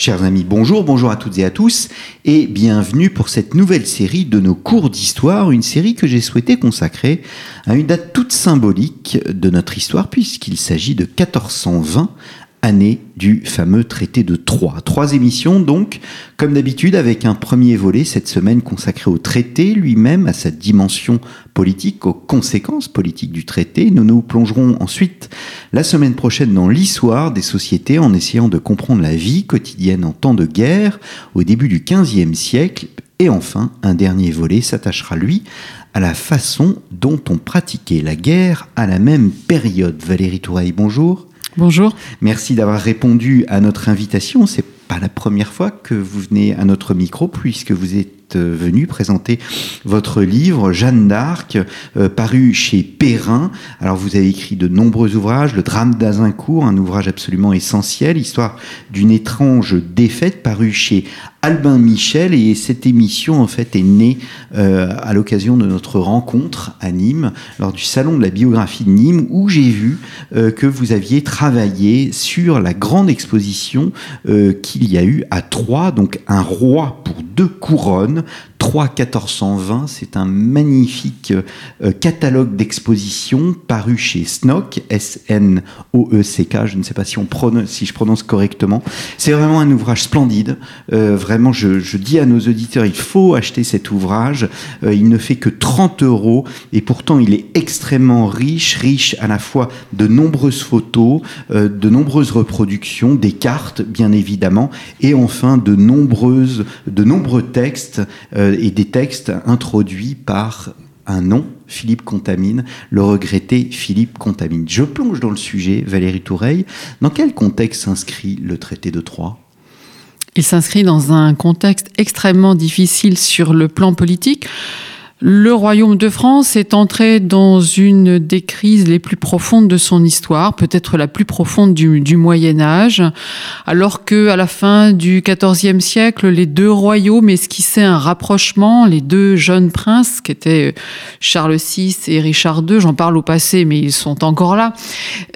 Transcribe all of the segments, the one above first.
Chers amis, bonjour, bonjour à toutes et à tous, et bienvenue pour cette nouvelle série de nos cours d'histoire, une série que j'ai souhaité consacrer à une date toute symbolique de notre histoire, puisqu'il s'agit de 1420, année du fameux traité de Troyes. Trois émissions donc, comme d'habitude, avec un premier volet cette semaine consacré au traité lui-même, à sa dimension politique, aux conséquences politiques du traité. Nous nous plongerons ensuite la semaine prochaine dans l'histoire des sociétés en essayant de comprendre la vie quotidienne en temps de guerre au début du XVe siècle. Et enfin, un dernier volet s'attachera, lui, à la façon dont on pratiquait la guerre à la même période. Valérie Toureille, bonjour. Bonjour. Merci d'avoir répondu à notre invitation. C'est pas la première fois que vous venez à notre micro puisque vous êtes euh, venu présenter votre livre Jeanne d'Arc, euh, paru chez Perrin. Alors vous avez écrit de nombreux ouvrages, le drame d'Azincourt, un ouvrage absolument essentiel, histoire d'une étrange défaite, paru chez Albin Michel et cette émission en fait est née euh, à l'occasion de notre rencontre à Nîmes lors du salon de la biographie de Nîmes où j'ai vu que vous aviez travaillé sur la grande exposition qu'il y a eu à Troyes donc un roi pour deux couronnes 3 1420, c'est un magnifique euh, catalogue d'expositions paru chez Snock, S-N-O-E-C-K, je ne sais pas si, on prononce, si je prononce correctement. C'est vraiment un ouvrage splendide. Euh, vraiment, je, dis à nos auditeurs, il faut acheter cet ouvrage. Euh, il ne fait que 30 euros et pourtant il est extrêmement riche, riche à la fois de nombreuses photos, de nombreuses reproductions, des cartes bien évidemment, et enfin de nombreux textes euh, et des textes introduits par un nom, Philippe Contamine, le regretté Philippe Contamine. Je plonge dans le sujet, Valérie Toureille. Dans quel contexte s'inscrit le traité de Troyes? Il s'inscrit dans un contexte extrêmement difficile sur le plan politique. Le royaume de France est entré dans une des crises les plus profondes de son histoire, peut-être la plus profonde du, Moyen Âge, alors que à la fin du XIVe siècle, les deux royaumes esquissaient un rapprochement, les deux jeunes princes, qui étaient Charles VI et Richard II, j'en parle au passé, mais ils sont encore là.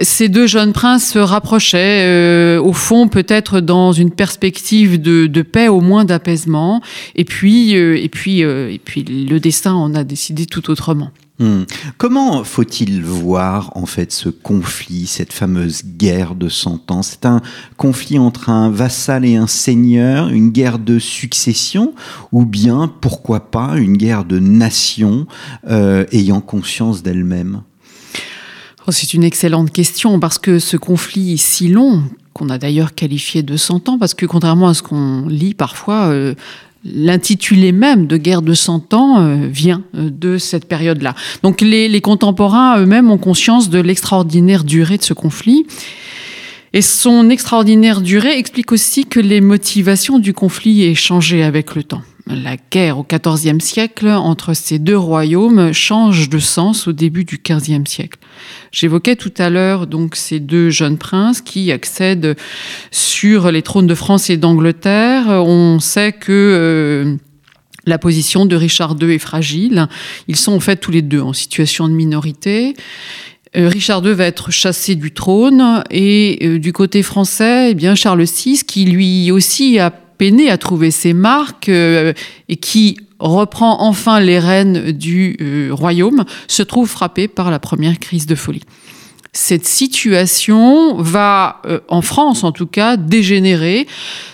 Ces deux jeunes princes se rapprochaient, euh, au fond, peut-être dans une perspective de, paix, au moins d'apaisement, et puis, euh, et puis, euh, et puis le destin on a décidé tout autrement. Hmm. Comment faut-il voir en fait ce conflit, cette fameuse guerre de cent ans? C'est un conflit entre un vassal et un seigneur, une guerre de succession, ou bien pourquoi pas une guerre de nation euh, ayant conscience d'elle-même? Oh, C'est une excellente question parce que ce conflit si long qu'on a d'ailleurs qualifié de 100 ans, parce que contrairement à ce qu'on lit parfois, euh, l'intitulé même de guerre de cent ans euh, vient euh, de cette période-là. Donc les, contemporains eux-mêmes ont conscience de l'extraordinaire durée de ce conflit. Et son extraordinaire durée explique aussi que les motivations du conflit aient changé avec le temps. La guerre au XIVe siècle entre ces deux royaumes change de sens au début du XVe siècle. J'évoquais tout à l'heure donc ces deux jeunes princes qui accèdent sur les trônes de France et d'Angleterre. On sait que euh, la position de Richard II est fragile. Ils sont en fait tous les deux en situation de minorité. Euh, Richard II va être chassé du trône et euh, du côté français, eh bien Charles VI, qui lui aussi a peiné à trouver ses marques euh, et qui reprend enfin les rênes du euh, royaume, se trouve frappé par la première crise de folie. Cette situation va, euh, en France en tout cas, dégénérer,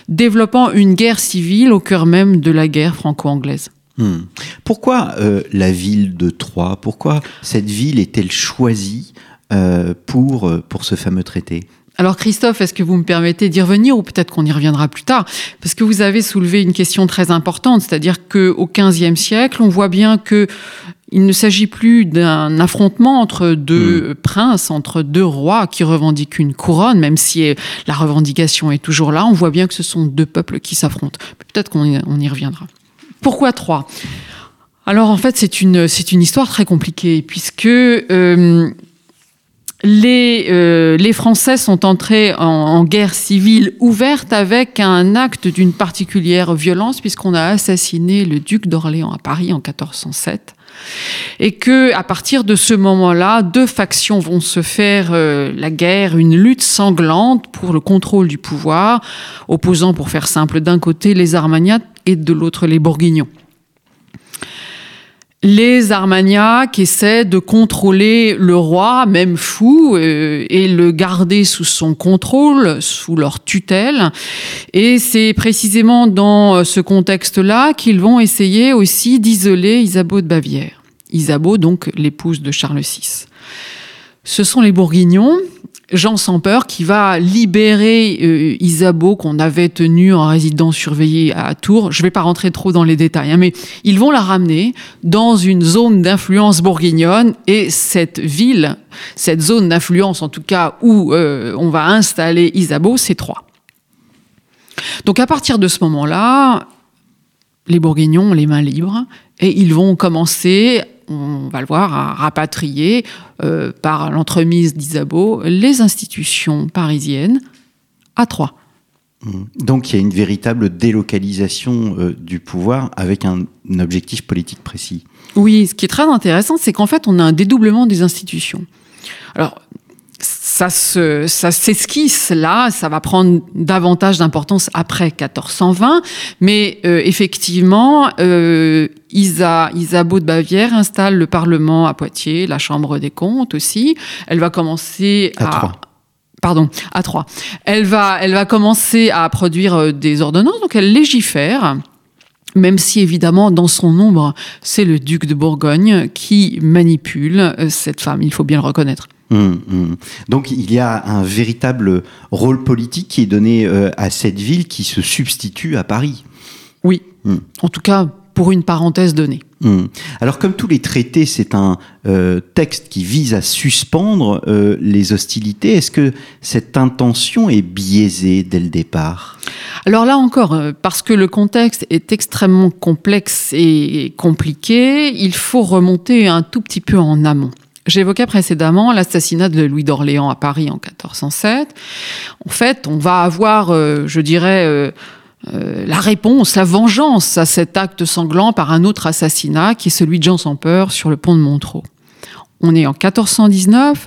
développant une guerre civile au cœur même de la guerre franco-anglaise. Hmm. Pourquoi la ville de Troyes? Pourquoi cette ville est-elle choisie pour, pour ce fameux traité? Alors Christophe, est-ce que vous me permettez d'y revenir ou peut-être qu'on y reviendra plus tard? Parce que vous avez soulevé une question très importante, c'est-à-dire qu'au XVe siècle, on voit bien que il ne s'agit plus d'un affrontement entre deux hmm. princes, entre deux rois qui revendiquent une couronne, même si la revendication est toujours là. On voit bien que ce sont deux peuples qui s'affrontent. Peut-être qu'on y, reviendra. Pourquoi trois? Alors en fait, c'est une, c'est une histoire très compliquée, puisque... Euh, les Français sont entrés en, guerre civile ouverte avec un acte d'une particulière violence puisqu'on a assassiné le duc d'Orléans à Paris en 1407 et que à partir de ce moment-là, deux factions vont se faire euh, la guerre, une lutte sanglante pour le contrôle du pouvoir, opposant, pour faire simple, d'un côté les Armagnacs et de l'autre les Bourguignons les Armagnacs essaient de contrôler le roi, même fou, euh, et le garder sous son contrôle, sous leur tutelle. Et c'est précisément dans ce contexte-là qu'ils vont essayer aussi d'isoler Isabeau de Bavière. Isabeau, donc l'épouse de Charles VI. Ce sont les Bourguignons Jean sans peur qui va libérer euh, Isabeau qu'on avait tenu en résidence surveillée à Tours. Je ne vais pas rentrer trop dans les détails, hein, mais ils vont la ramener dans une zone d'influence bourguignonne et cette ville, cette zone d'influence en tout cas où euh, on va installer Isabeau, c'est Troyes. Donc à partir de ce moment-là, les Bourguignons ont les mains libres et ils vont commencer on va le voir, à rapatrier euh, par l'entremise d'Isabeau les institutions parisiennes à Troyes. Mmh. Donc il y a une véritable délocalisation euh, du pouvoir avec un, objectif politique précis. Oui, ce qui est très intéressant, c'est qu'en fait, on a un dédoublement des institutions. Alors, ça se, ça s'esquisse là, ça va prendre davantage d'importance après 1420, mais euh, effectivement, euh, Isa, Isabeau de Bavière installe le Parlement à Poitiers, la Chambre des comptes aussi. Elle va commencer à, à pardon, à Troyes. Elle va, elle va commencer à produire euh, des ordonnances, donc elle légifère. Même si évidemment, dans son nombre, c'est le duc de Bourgogne qui manipule euh, cette femme, il faut bien le reconnaître. Hum, hum. Donc il y a un véritable rôle politique qui est donné euh, à cette ville qui se substitue à Paris. Oui, hum. en tout cas pour une parenthèse donnée. Alors comme tous les traités, c'est un euh, texte qui vise à suspendre euh, les hostilités. Est-ce que cette intention est biaisée dès le départ? Alors là encore, parce que le contexte est extrêmement complexe et compliqué, il faut remonter un tout petit peu en amont. J'évoquais précédemment l'assassinat de Louis d'Orléans à Paris en 1407. En fait, on va avoir, euh, je dirais, euh, euh, la réponse, la vengeance à cet acte sanglant par un autre assassinat qui est celui de Jean sans peur sur le pont de Montreux. On est en 1419,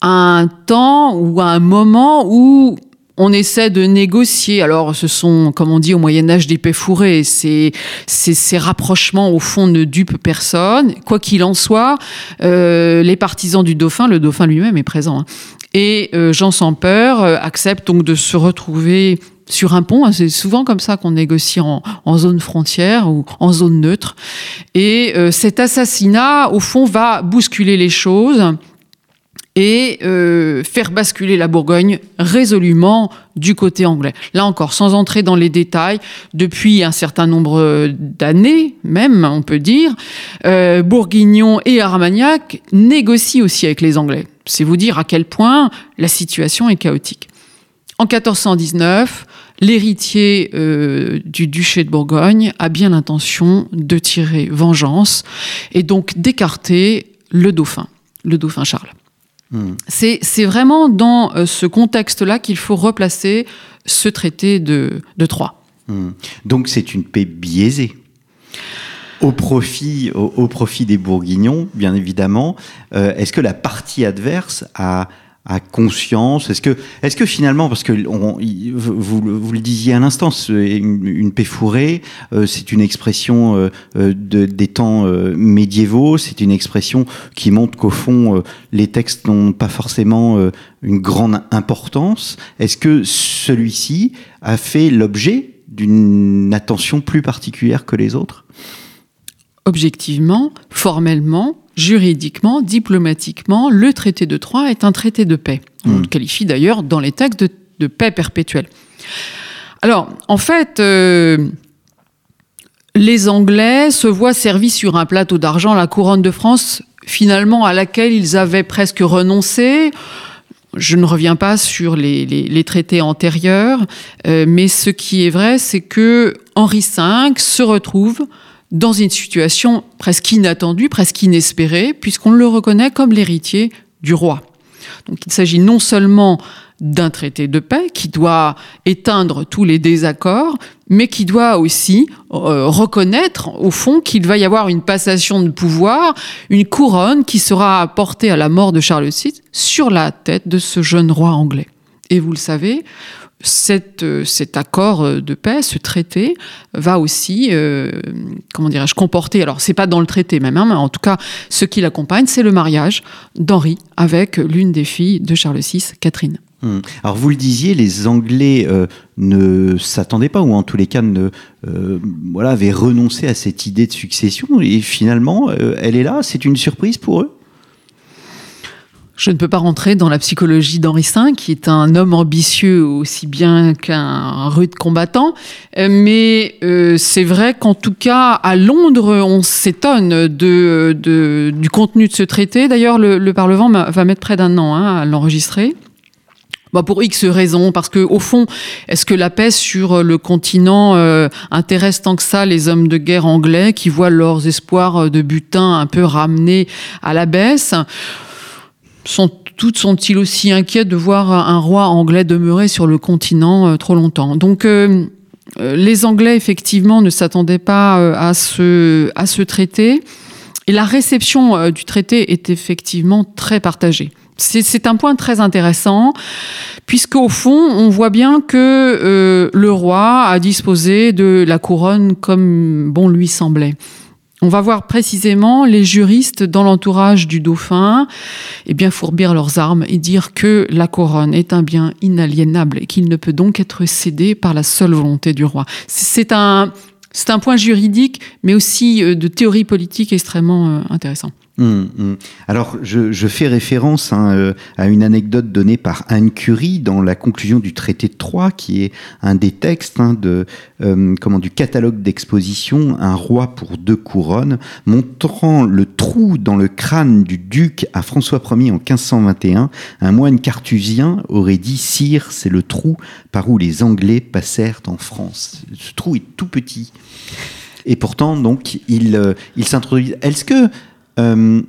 à un temps ou à un moment où on essaie de négocier. Alors, ce sont, comme on dit au Moyen-Âge, des paix fourrés. Ces, ces, rapprochements, au fond, ne dupent personne. Quoi qu'il en soit, euh, les partisans du dauphin, le dauphin lui-même est présent, hein. et euh, Jean sans peur euh, accepte donc de se retrouver sur un pont. Hein. C'est souvent comme ça qu'on négocie en, zone frontière ou en zone neutre. Et cet assassinat, au fond, va bousculer les choses et euh, faire basculer la Bourgogne résolument du côté anglais. Là encore, sans entrer dans les détails, depuis un certain nombre d'années, même, on peut dire, euh, Bourguignon et Armagnac négocient aussi avec les Anglais. C'est vous dire à quel point la situation est chaotique. En 1419, l'héritier euh, du duché de Bourgogne a bien l'intention de tirer vengeance et donc d'écarter le dauphin, le dauphin Charles. C'est vraiment dans euh, ce contexte-là qu'il faut replacer ce traité de, de Troyes. Hmm. Donc c'est une paix biaisée au profit, au, profit des Bourguignons, bien évidemment. Euh, est-ce que la partie adverse a à conscience Est-ce que, est que finalement, parce que vous, vous, le disiez à l'instant, une, une paix fourrée, euh, c'est une expression euh, euh, de, des temps médiévaux, c'est une expression qui montre qu'au fond, les textes n'ont pas forcément une grande importance. Est-ce que celui-ci a fait l'objet d'une attention plus particulière que les autres? Objectivement, formellement, juridiquement, diplomatiquement, le traité de Troyes est un traité de paix. On hmm. le qualifie d'ailleurs dans les textes de, paix perpétuelle. Alors, en fait, euh, les Anglais se voient servis sur un plateau d'argent la couronne de France, finalement à laquelle ils avaient presque renoncé. Je ne reviens pas sur les, traités antérieurs, euh, mais ce qui est vrai, c'est que Henri V se retrouve dans une situation presque inattendue, presque inespérée, puisqu'on le reconnaît comme l'héritier du roi. Donc il s'agit non seulement d'un traité de paix qui doit éteindre tous les désaccords, mais qui doit aussi euh, reconnaître au fond qu'il va y avoir une passation de pouvoir, une couronne qui sera apportée à la mort de Charles VI sur la tête de ce jeune roi anglais. Et vous le savez, euh, cet accord euh, de paix, ce traité, va aussi, euh, comment dirais-je, comporter, alors c'est pas dans le traité même, hein, mais en tout cas, ce qui l'accompagne, c'est le mariage d'Henri avec l'une des filles de Charles VI, Catherine. Hmm. Alors vous le disiez, les Anglais ne s'attendaient pas, ou en tous les cas ne, voilà, avaient renoncé à cette idée de succession, et finalement, elle est là, c'est une surprise pour eux? Je ne peux pas rentrer dans la psychologie d'Henri V, qui est un homme ambitieux aussi bien qu'un rude combattant, euh, mais euh, c'est vrai qu'en tout cas, à Londres, on s'étonne de, du contenu de ce traité. D'ailleurs, le, Parlement va mettre près d'un an hein, à l'enregistrer. Bah pour X raisons, parce que au fond, est-ce que la paix sur le continent euh, intéresse tant que ça les hommes de guerre anglais qui voient leurs espoirs de butin un peu ramenés à la baisse? Toutes sont-ils aussi inquiets de voir un roi anglais demeurer sur le continent euh, trop longtemps? Donc euh, euh, les Anglais, effectivement, ne s'attendaient pas à, ce, à ce traité. Et la réception du traité est effectivement très partagée. C'est un point très intéressant, puisqu'au fond, on voit bien que le roi a disposé de la couronne comme bon lui semblait. On va voir précisément les juristes dans l'entourage du dauphin eh bien fourbir leurs armes et dire que la couronne est un bien inaliénable et qu'il ne peut donc être cédé par la seule volonté du roi. C'est un, c'est un point juridique, mais aussi euh, de théorie politique extrêmement euh, intéressant. Hum, hum. Alors, je, fais référence hein, euh, à une anecdote donnée par Anne Curie dans la conclusion du traité de Troyes, qui est un des textes hein, de, euh, comment, du catalogue d'exposition Un roi pour deux couronnes, montrant le trou dans le crâne du duc à François Ier en 1521. Un moine cartusien aurait dit Sire, c'est le trou par où les Anglais passèrent en France. Ce trou est tout petit. Et pourtant, donc, il, euh, il s'introduit. Est-ce que euh,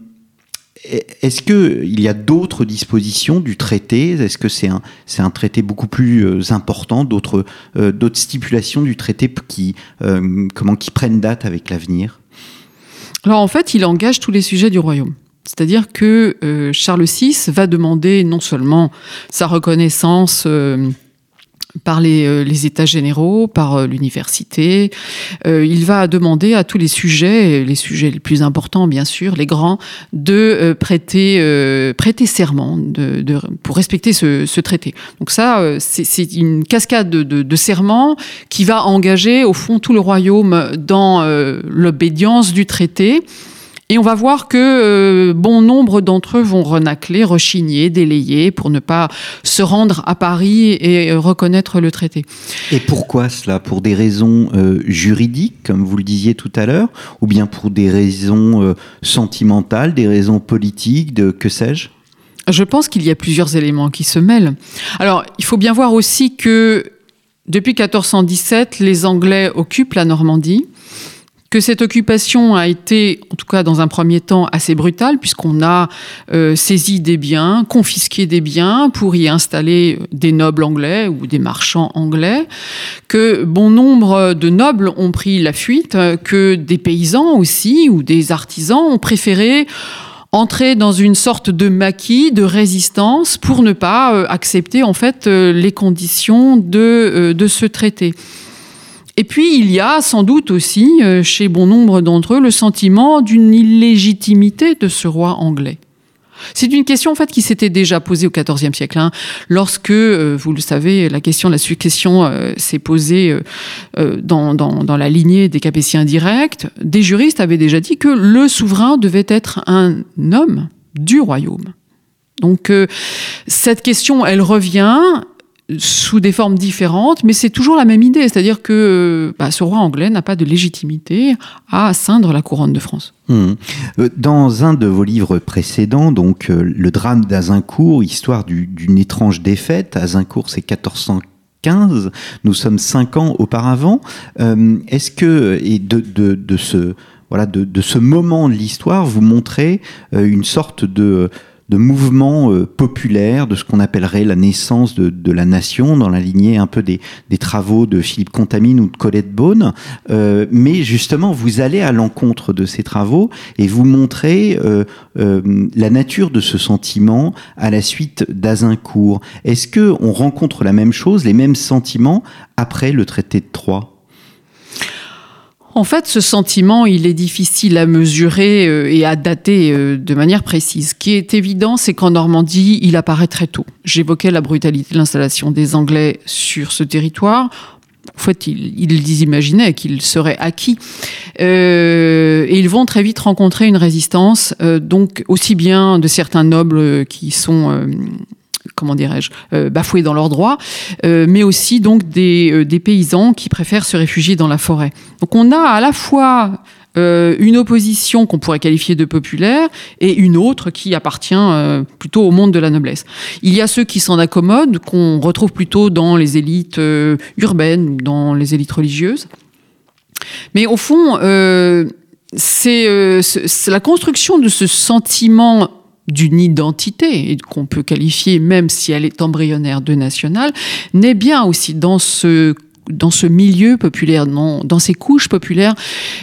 est-ce qu'il y a d'autres dispositions du traité? Est-ce que c'est un, un traité beaucoup plus euh, important, d'autres euh, d'autres stipulations du traité qui, comment, qui prennent date avec l'avenir? Alors en fait, il engage tous les sujets du royaume. C'est-à-dire que Charles VI va demander non seulement sa reconnaissance par euh, les, États généraux, par euh, l'université. Euh, il va demander à tous les sujets, les sujets les plus importants bien sûr, les grands, de prêter, prêter serment de, pour respecter ce, traité. Donc ça, c'est une cascade de, de, serments qui va engager au fond tout le royaume dans l'obédience du traité. Et on va voir que euh, bon nombre d'entre eux vont renacler, rechigner, délayer pour ne pas se rendre à Paris et euh, reconnaître le traité. Et pourquoi cela? Pour des raisons euh, juridiques, comme vous le disiez tout à l'heure, ou bien pour des raisons sentimentales, des raisons politiques, de que sais-je? Je pense qu'il y a plusieurs éléments qui se mêlent. Alors, il faut bien voir aussi que depuis 1417, les Anglais occupent la Normandie que cette occupation a été, en tout cas dans un premier temps, assez brutale, puisqu'on a euh, saisi des biens, confisqué des biens pour y installer des nobles anglais ou des marchands anglais, que bon nombre de nobles ont pris la fuite, que des paysans aussi ou des artisans ont préféré entrer dans une sorte de maquis, de résistance, pour ne pas euh, accepter en fait euh, les conditions de, de ce traité. Et puis, il y a sans doute aussi, euh, chez bon nombre d'entre eux, le sentiment d'une illégitimité de ce roi anglais. C'est une question en fait qui s'était déjà posée au XIVe siècle, hein, lorsque, euh, vous le savez, la question de la succession euh, s'est posée dans, dans, la lignée des Capétiens directs. Des juristes avaient déjà dit que le souverain devait être un homme du royaume. Donc cette question, elle revient sous des formes différentes, mais c'est toujours la même idée, c'est-à-dire que bah, ce roi anglais n'a pas de légitimité à asseindre la couronne de France. Hmm. Euh, dans un de vos livres précédents, donc euh, le drame d'Azincourt, histoire d'une étrange défaite, Azincourt c'est 1415, nous sommes cinq ans auparavant. Euh, est-ce que et de, de, ce voilà de, ce moment de l'histoire, vous montrez une sorte de de mouvements euh, populaires, de ce qu'on appellerait la naissance de, de, la nation, dans la lignée un peu des, des travaux de Philippe Contamine ou de Colette Beaune. Euh, mais justement, vous allez à l'encontre de ces travaux et vous montrez euh, euh, la nature de ce sentiment à la suite d'Azincourt. Est-ce que on rencontre la même chose, les mêmes sentiments après le traité de Troyes? En fait, ce sentiment, il est difficile à mesurer euh, et à dater euh, de manière précise. Ce qui est évident, c'est qu'en Normandie, il apparaît très tôt. J'évoquais la brutalité de l'installation des Anglais sur ce territoire. En fait, ils, ils imaginaient qu'il serait acquis. Euh, et ils vont très vite rencontrer une résistance, euh, donc aussi bien de certains nobles qui sont comment dirais-je, euh, bafoués dans leurs droits, euh, mais aussi donc des, euh, des, paysans qui préfèrent se réfugier dans la forêt. Donc on a à la fois une opposition qu'on pourrait qualifier de populaire et une autre qui appartient plutôt au monde de la noblesse. Il y a ceux qui s'en accommodent, qu'on retrouve plutôt dans les élites urbaines dans les élites religieuses. Mais au fond, c'est la construction de ce sentiment d'une identité, et qu'on peut qualifier, même si elle est embryonnaire, de nationale, naît bien aussi dans ce dans ce milieu populaire, dans, dans ces couches populaires,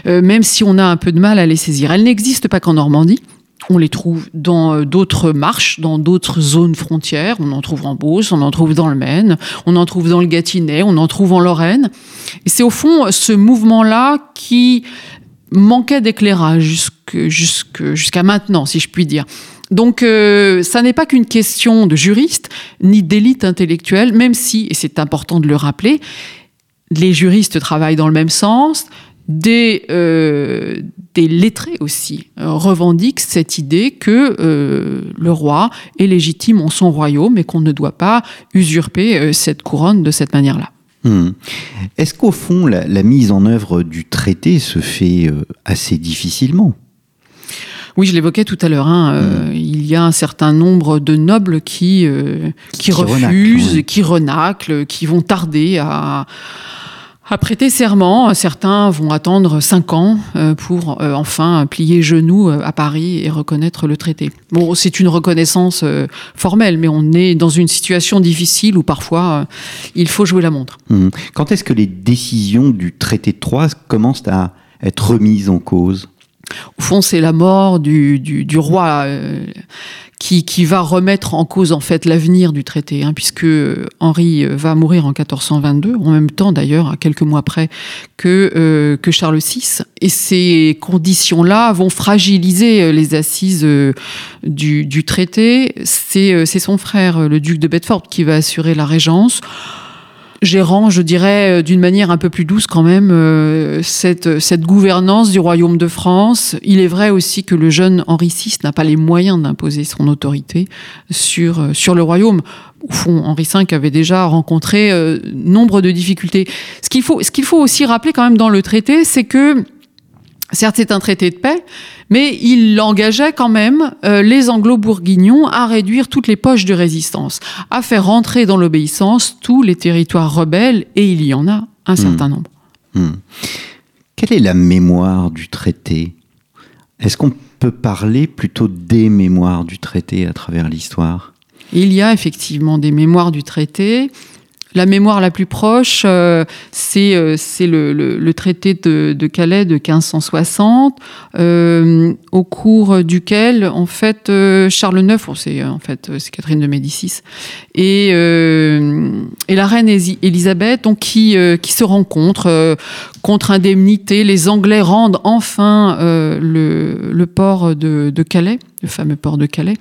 euh, même si on a un peu de mal à les saisir. Elles n'existent pas qu'en Normandie. On les trouve dans euh, d'autres marches, dans d'autres zones frontières. On en trouve en Beauce, on en trouve dans le Maine, on en trouve dans le Gâtinais, on en trouve en Lorraine. Et c'est au fond ce mouvement-là qui manquait d'éclairage jusqu'à maintenant, si je puis dire. Donc, euh, ça n'est pas qu'une question de juristes ni d'élite intellectuelle, même si, et c'est important de le rappeler, les juristes travaillent dans le même sens, des, euh, lettrés aussi euh, revendiquent cette idée que le roi est légitime en son royaume et qu'on ne doit pas usurper cette couronne de cette manière-là. Hmm. Est-ce qu'au fond, la, mise en œuvre du traité se fait assez difficilement? Oui, je l'évoquais tout à l'heure. Hein, euh, mmh. Il y a un certain nombre de nobles qui, euh, qui, qui refusent, qui renaclent, qui vont tarder à, à prêter serment. Certains vont attendre cinq ans euh, pour euh, enfin plier genoux à Paris et reconnaître le traité. Bon, c'est une reconnaissance euh, formelle, mais on est dans une situation difficile où parfois euh, il faut jouer la montre. Mmh. Quand est-ce que les décisions du traité de Troyes commencent à être remises en cause? Au fond, c'est la mort du, roi euh, qui, va remettre en cause en fait l'avenir du traité, hein, puisque Henri va mourir en 1422, en même temps d'ailleurs, à quelques mois près, que, euh, que Charles VI. Et ces conditions-là vont fragiliser euh, les assises du, du traité. C'est son frère, le duc de Bedford, qui va assurer la régence gérant, je dirais, d'une manière un peu plus douce quand même, euh, cette, cette gouvernance du royaume de France. Il est vrai aussi que le jeune Henri VI n'a pas les moyens d'imposer son autorité sur, sur le royaume. Au fond, Henri V avait déjà rencontré euh, nombre de difficultés. Ce qu'il faut, ce qu'il faut aussi rappeler quand même dans le traité, c'est que Certes, c'est un traité de paix, mais il engageait quand même euh, les anglo-bourguignons à réduire toutes les poches de résistance, à faire rentrer dans l'obéissance tous les territoires rebelles, et il y en a un mmh. certain nombre. Mmh. Quelle est la mémoire du traité? Est-ce qu'on peut parler plutôt des mémoires du traité à travers l'histoire? Il y a effectivement des mémoires du traité. La mémoire la plus proche, euh, c'est euh, le, le, le, traité de, de, Calais de 1560, euh, au cours duquel, en fait, euh, Charles IX, c'est en fait c'est Catherine de Médicis, et, euh, et la reine Élisabeth, donc qui qui se rencontrent contre indemnité. Les Anglais rendent enfin le, le port de, de Calais, le fameux port de Calais,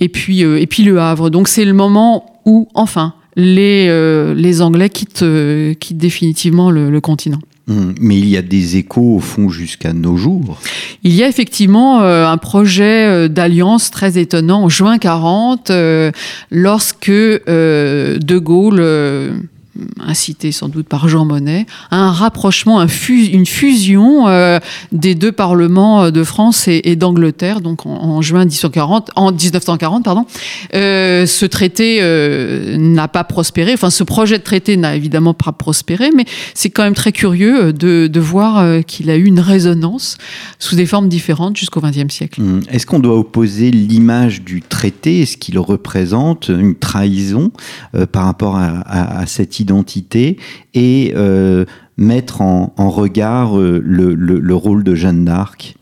et puis et puis le Havre. Donc c'est le moment où enfin les, euh, les Anglais quittent, euh, quittent définitivement le, le, continent. Mmh. Mais il y a des échos au fond jusqu'à nos jours. Il y a effectivement euh, un projet euh, d'alliance très étonnant en juin 40, euh, lorsque De Gaulle incité sans doute par Jean Monnet, à un rapprochement, une fusion euh, des deux parlements de France et, d'Angleterre, donc en, juin 1940, en 1940. Pardon. Euh, ce traité euh, n'a pas prospéré, enfin ce projet de traité n'a évidemment pas prospéré, mais c'est quand même très curieux de, voir qu'il a eu une résonance sous des formes différentes jusqu'au XXe siècle. Hum. Est-ce qu'on doit opposer l'image du traité, est-ce qu'il représente une trahison par rapport à, cette et euh, mettre en, regard euh, le, rôle de Jeanne d'Arc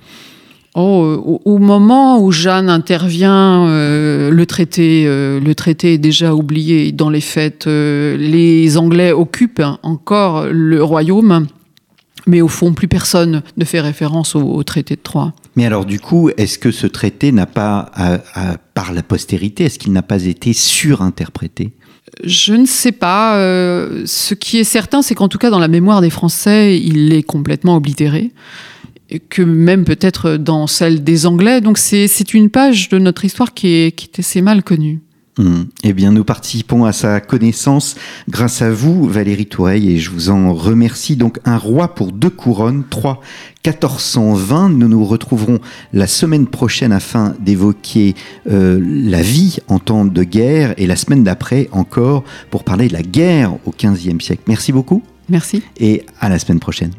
Oh, au, moment où Jeanne intervient, euh, le, traité, le traité est déjà oublié. Dans les faits, les Anglais occupent encore le royaume, mais au fond, plus personne ne fait référence au, traité de Troyes. Mais alors, du coup, est-ce que ce traité n'a pas, par la postérité, est-ce qu'il n'a pas été surinterprété? Je ne sais pas. Euh, ce qui est certain, c'est qu'en tout cas, dans la mémoire des Français, il est complètement oblitéré. Et que même peut-être dans celle des Anglais. Donc c'est une page de notre histoire qui est, qui est assez mal connue. Hmm. Eh bien, nous participons à sa connaissance grâce à vous, Valérie Toureille, et je vous en remercie. Donc, un roi pour deux couronnes, 3 1420. Nous nous retrouverons la semaine prochaine afin d'évoquer euh, la vie en temps de guerre et la semaine d'après encore pour parler de la guerre au XVe siècle. Merci beaucoup. Merci. Et à la semaine prochaine.